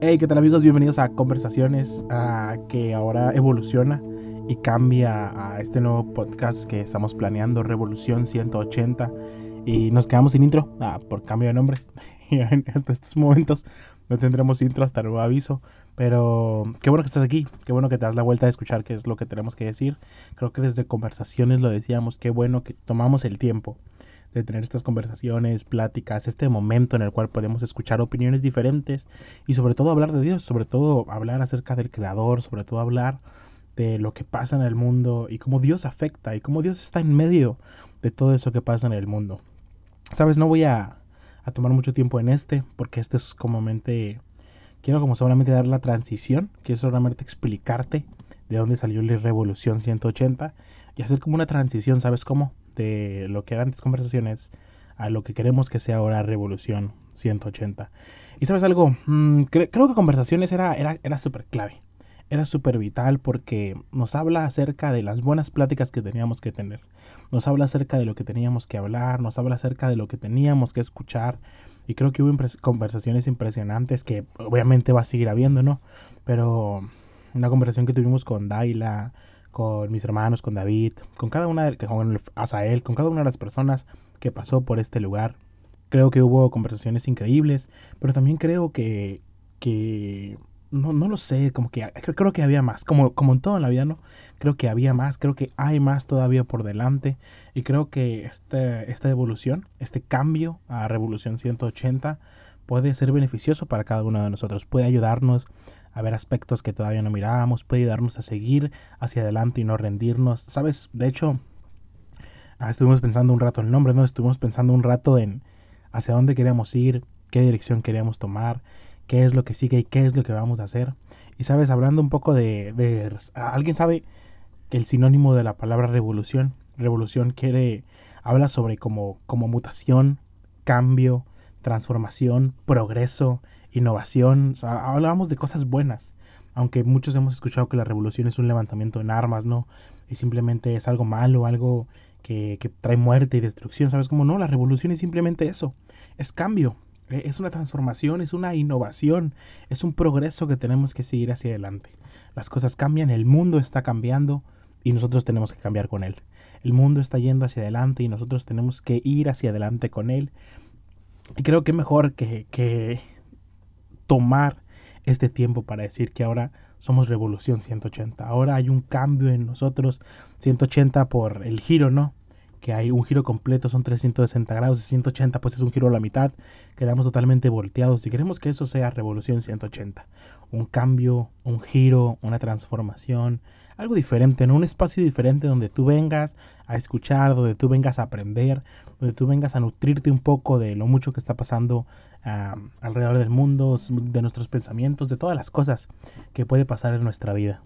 Hey, ¿qué tal amigos? Bienvenidos a Conversaciones, que ahora evoluciona y cambia a este nuevo podcast que estamos planeando, Revolución 180. Y nos quedamos sin intro ah, por cambio de nombre. Y en estos momentos no tendremos intro hasta nuevo aviso. Pero qué bueno que estás aquí, qué bueno que te das la vuelta a escuchar qué es lo que tenemos que decir. Creo que desde Conversaciones lo decíamos, qué bueno que tomamos el tiempo de tener estas conversaciones, pláticas, este momento en el cual podemos escuchar opiniones diferentes y sobre todo hablar de Dios, sobre todo hablar acerca del Creador, sobre todo hablar de lo que pasa en el mundo y cómo Dios afecta y cómo Dios está en medio de todo eso que pasa en el mundo. Sabes, no voy a, a tomar mucho tiempo en este porque este es comúnmente, quiero como solamente dar la transición, quiero solamente explicarte de dónde salió la Revolución 180 y hacer como una transición, ¿sabes cómo? De lo que eran antes conversaciones a lo que queremos que sea ahora Revolución 180. Y sabes algo, mm, creo que conversaciones era, era, era súper clave, era súper vital porque nos habla acerca de las buenas pláticas que teníamos que tener, nos habla acerca de lo que teníamos que hablar, nos habla acerca de lo que teníamos que escuchar. Y creo que hubo conversaciones impresionantes que obviamente va a seguir habiendo, ¿no? Pero una conversación que tuvimos con Daila, con mis hermanos, con David, con cada una, de, con Asael, con cada una de las personas que pasó por este lugar. Creo que hubo conversaciones increíbles, pero también creo que, que no, no lo sé, como que creo, que había más, como, como en todo en la vida, ¿no? Creo que había más, creo que hay más todavía por delante y creo que este, esta evolución, este cambio a Revolución 180 puede ser beneficioso para cada uno de nosotros, puede ayudarnos a ver aspectos que todavía no mirábamos, puede ayudarnos a seguir hacia adelante y no rendirnos. Sabes, de hecho, ah, estuvimos pensando un rato en el nombre, ¿no? Estuvimos pensando un rato en hacia dónde queríamos ir, qué dirección queríamos tomar, qué es lo que sigue y qué es lo que vamos a hacer. Y sabes, hablando un poco de, de ¿alguien sabe el sinónimo de la palabra revolución? Revolución quiere, habla sobre como, como mutación, cambio, transformación, progreso, innovación, o hablábamos de cosas buenas, aunque muchos hemos escuchado que la revolución es un levantamiento en armas, ¿no? Y simplemente es algo malo, algo que, que trae muerte y destrucción, ¿sabes cómo no? La revolución es simplemente eso, es cambio, e, es una transformación, es una innovación, es un progreso que tenemos que seguir hacia adelante. Las cosas cambian, el mundo está cambiando y nosotros tenemos que cambiar con él. El mundo está yendo hacia adelante y nosotros tenemos que ir hacia adelante con él. Y creo que mejor que, que tomar este tiempo para decir que ahora somos Revolución 180. Ahora hay un cambio en nosotros, 180 por el giro, ¿no? Que hay un giro completo, son 360 grados, y 180 pues es un giro a la mitad, quedamos totalmente volteados. Y queremos que eso sea Revolución 180, un cambio, un giro, una transformación, algo diferente, en un espacio diferente donde tú vengas a escuchar, donde tú vengas a aprender, donde tú vengas a nutrirte un poco de lo mucho que está pasando alrededor del mundo, de nuestros pensamientos, de todas las cosas que puede pasar en nuestra vida.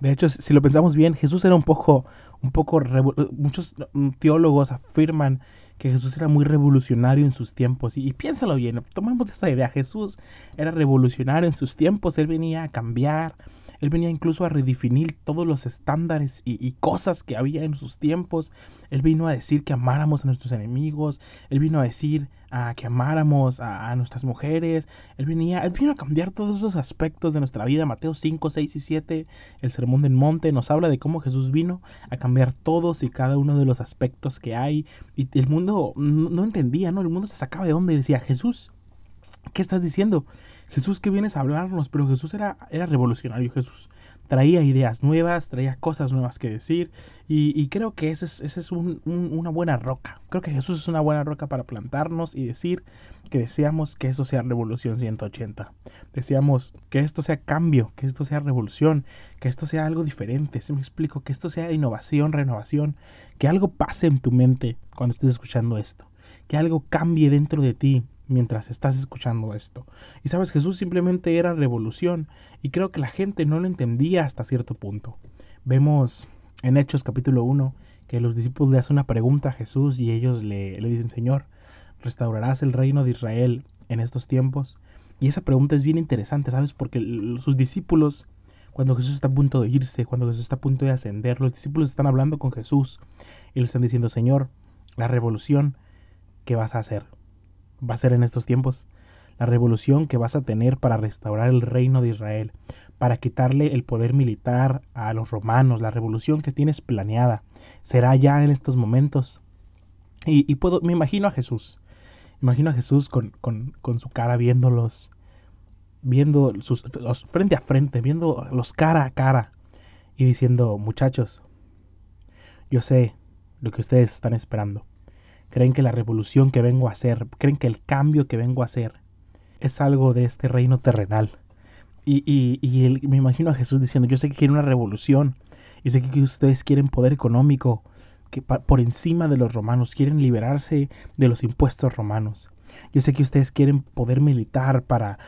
De hecho, si lo pensamos bien, Jesús era un poco, un poco, muchos mm, teólogos afirman que Jesús era muy revolucionario en sus tiempos. Y, y, piénsalo bien, tomemos esa idea. Jesús era revolucionario en sus tiempos, él venía a cambiar, él venía incluso a redefinir todos los estándares y, cosas que había en sus tiempos. Él vino a decir que amáramos a nuestros enemigos. Él vino a decir que amáramos a, nuestras mujeres. Él, venía, él vino a cambiar todos esos aspectos de nuestra vida. Mateo 5, 6 y 7, el Sermón del Monte, nos habla de cómo Jesús vino a cambiar todos y cada uno de los aspectos que hay. Y el mundo no, entendía, ¿no? El mundo se sacaba de donde y decía, Jesús, ¿qué estás diciendo? Jesús que vienes a hablarnos, pero Jesús era, era revolucionario, Jesús traía ideas nuevas, traía cosas nuevas que decir y, creo que esa es, ese es una buena roca. Creo que Jesús es una buena roca para plantarnos y decir que deseamos que eso sea revolución 180. Deseamos que esto sea cambio, que esto sea revolución, que esto sea algo diferente. Si me explico, que esto sea innovación, renovación, que algo pase en tu mente cuando estés escuchando esto, que algo cambie dentro de ti, mientras estás escuchando esto. Y sabes, Jesús simplemente era revolución y creo que la gente no lo entendía hasta cierto punto. Vemos en Hechos capítulo 1 que los discípulos le hacen una pregunta a Jesús y ellos le, le dicen, Señor, ¿restaurarás el reino de Israel en estos tiempos? Y esa pregunta es bien interesante, ¿sabes? Porque sus discípulos, cuando Jesús está a punto de irse, cuando Jesús está a punto de ascender, los discípulos están hablando con Jesús y le están diciendo, Señor, la revolución que vas a hacer va a ser en estos tiempos. la revolución que vas a tener para restaurar el reino de Israel, para quitarle el poder militar a los romanos, la revolución que tienes planeada, será ya en estos momentos. Y, puedo, me imagino a Jesús, imagino a Jesús con, su cara viéndolos, viendo sus, frente a frente, viendo los cara a cara y diciendo, muchachos, yo sé lo que ustedes están esperando. Creen que la revolución que vengo a hacer, creen que el cambio que vengo a hacer es algo de este reino terrenal. Y, y, me imagino a Jesús diciendo, yo sé que quieren una revolución, y sé que ustedes quieren poder económico que por encima de los romanos, quieren liberarse de los impuestos romanos. Yo sé que ustedes quieren poder militar para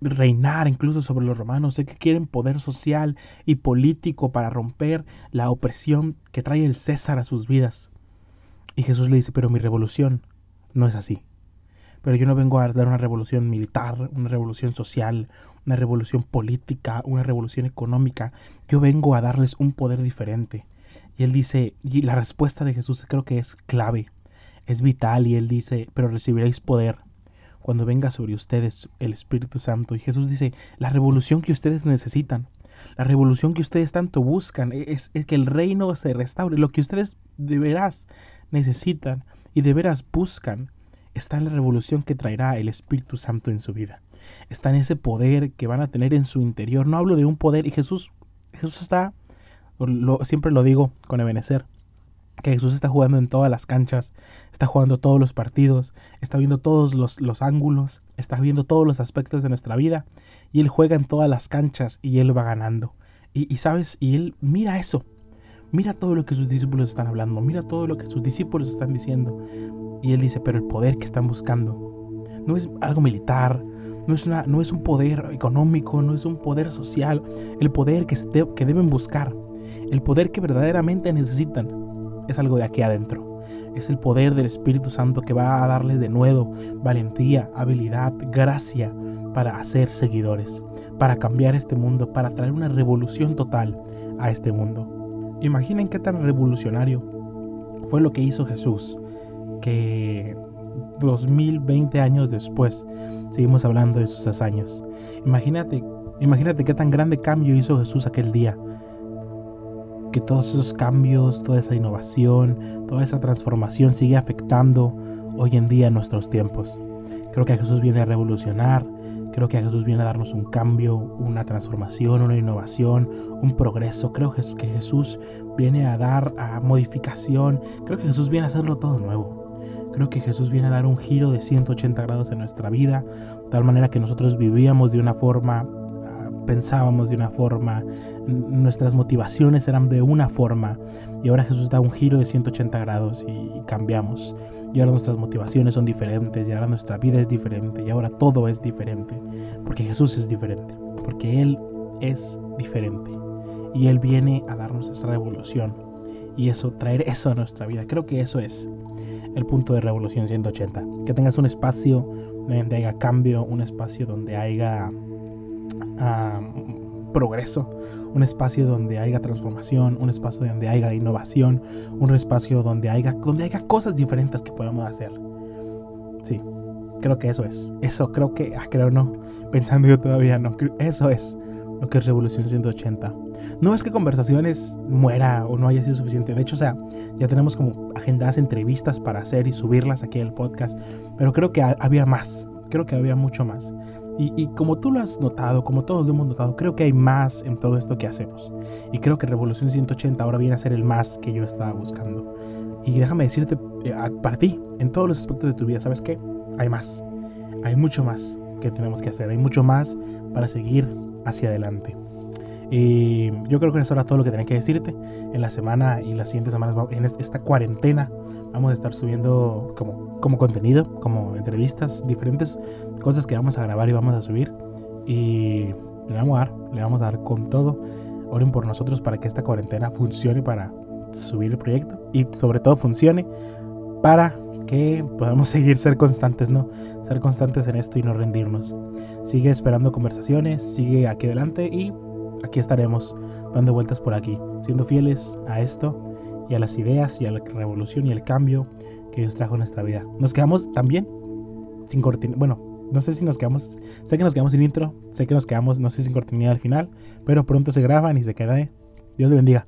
reinar incluso sobre los romanos, sé que quieren poder social y político para romper la opresión que trae el César a sus vidas. Y Jesús le dice, pero mi revolución no es así. Pero yo no vengo a dar una revolución militar, una revolución social, una revolución política, una revolución económica. Yo vengo a darles un poder diferente. Y él dice, y la respuesta de Jesús creo que es clave, es vital, y él dice, pero recibiréis poder cuando venga sobre ustedes el Espíritu Santo. Y Jesús dice, la revolución que ustedes necesitan, la revolución que ustedes tanto buscan, es, que el reino se restaure. Lo que ustedes de necesitan y de veras buscan está en la revolución que traerá el Espíritu Santo en su vida. Está en ese poder que van a tener en su interior. No hablo de un poder y Jesús, Jesús está, lo, siempre lo digo con Ebenezer, que Jesús está jugando en todas las canchas, está jugando todos los partidos, está viendo todos los, los, ángulos, está viendo todos los aspectos de nuestra vida y Él juega en todas las canchas y Él va ganando. Y, y sabes, y Él mira eso, mira todo lo que sus discípulos están hablando, mira todo lo que sus discípulos están diciendo. Y Él dice, pero el poder que están buscando no es algo militar, no es, una, no es un poder económico, no es un poder social, el poder que, que deben buscar, el poder que verdaderamente necesitan, es algo de aquí adentro. Es el poder del Espíritu Santo que va a darles de nuevo valentía, habilidad, gracia para hacer seguidores, para cambiar este mundo, para traer una revolución total a este mundo. Imaginen qué tan revolucionario fue lo que hizo Jesús, que 2020 años después seguimos hablando de sus hazañas. Imagínate, imagínate qué tan grande cambio hizo Jesús aquel día. Que todos esos cambios, toda esa innovación, toda esa transformación sigue afectando hoy en día nuestros tiempos. Creo que Jesús viene a revolucionar, creo que Jesús viene a darnos un cambio, una transformación, una innovación, un progreso. Creo que Jesús viene a dar a modificación, creo que Jesús viene a hacerlo todo nuevo. Creo que Jesús viene a dar un giro de 180 grados en nuestra vida, de tal manera que nosotros vivíamos de una forma, ah, pensábamos de una forma, nuestras motivaciones eran de una forma, y ahora Jesús da un giro de 180 grados y cambiamos. Y ahora nuestras motivaciones son diferentes, y ahora nuestra vida es diferente, y ahora todo es diferente, porque Jesús es diferente, porque Él es diferente, y Él viene a darnos esa revolución, y eso, traer eso a nuestra vida. Creo que eso es el punto de Revolución 180. Que tengas un espacio donde haya cambio, un espacio donde haya progreso, un espacio donde haya transformación, un espacio donde haya innovación, un espacio donde haya, donde haya cosas diferentes que podamos hacer. Sí, creo que eso es. Eso creo que, ah, creo no, pensando yo todavía no, eso es lo que es Revolución 180. No es que conversaciones muera o no haya sido suficiente. De hecho, o sea, ya tenemos como agendadas entrevistas para hacer y subirlas aquí al podcast. Pero creo que había más. Creo que había mucho más. Y, como tú lo has notado, como todos lo hemos notado, creo que hay más en todo esto que hacemos. Y creo que Revolución 180 ahora viene a ser el más que yo estaba buscando. Y déjame decirte, eh, para ti, en todos los aspectos de tu vida, ¿sabes qué? Hay más. Hay mucho más que tenemos que hacer. Hay mucho más para seguir hacia adelante. Y yo creo que eso era todo lo que tenía que decirte. En la semana y las siguientes semanas, en esta cuarentena, vamos a estar subiendo como, como contenido, como entrevistas, diferentes cosas que vamos a grabar y vamos a subir. Y le vamos a dar, le vamos a dar con todo. Oren por nosotros para que esta cuarentena funcione para subir el proyecto y sobre todo funcione para que podamos seguir ser constantes, ¿no? Ser constantes en esto y no rendirnos. Sigue esperando conversaciones, sigue aquí adelante y aquí estaremos dando vueltas por aquí, siendo fieles a esto y a las ideas y a la revolución y el cambio que Dios trajo en nuestra vida. Nos quedamos también sin cortina, bueno, no sé si nos quedamos, sé que nos quedamos sin intro, sé que nos quedamos, no sé, sin cortinilla al final, pero pronto se graban y se queda, ¿eh? Dios le bendiga.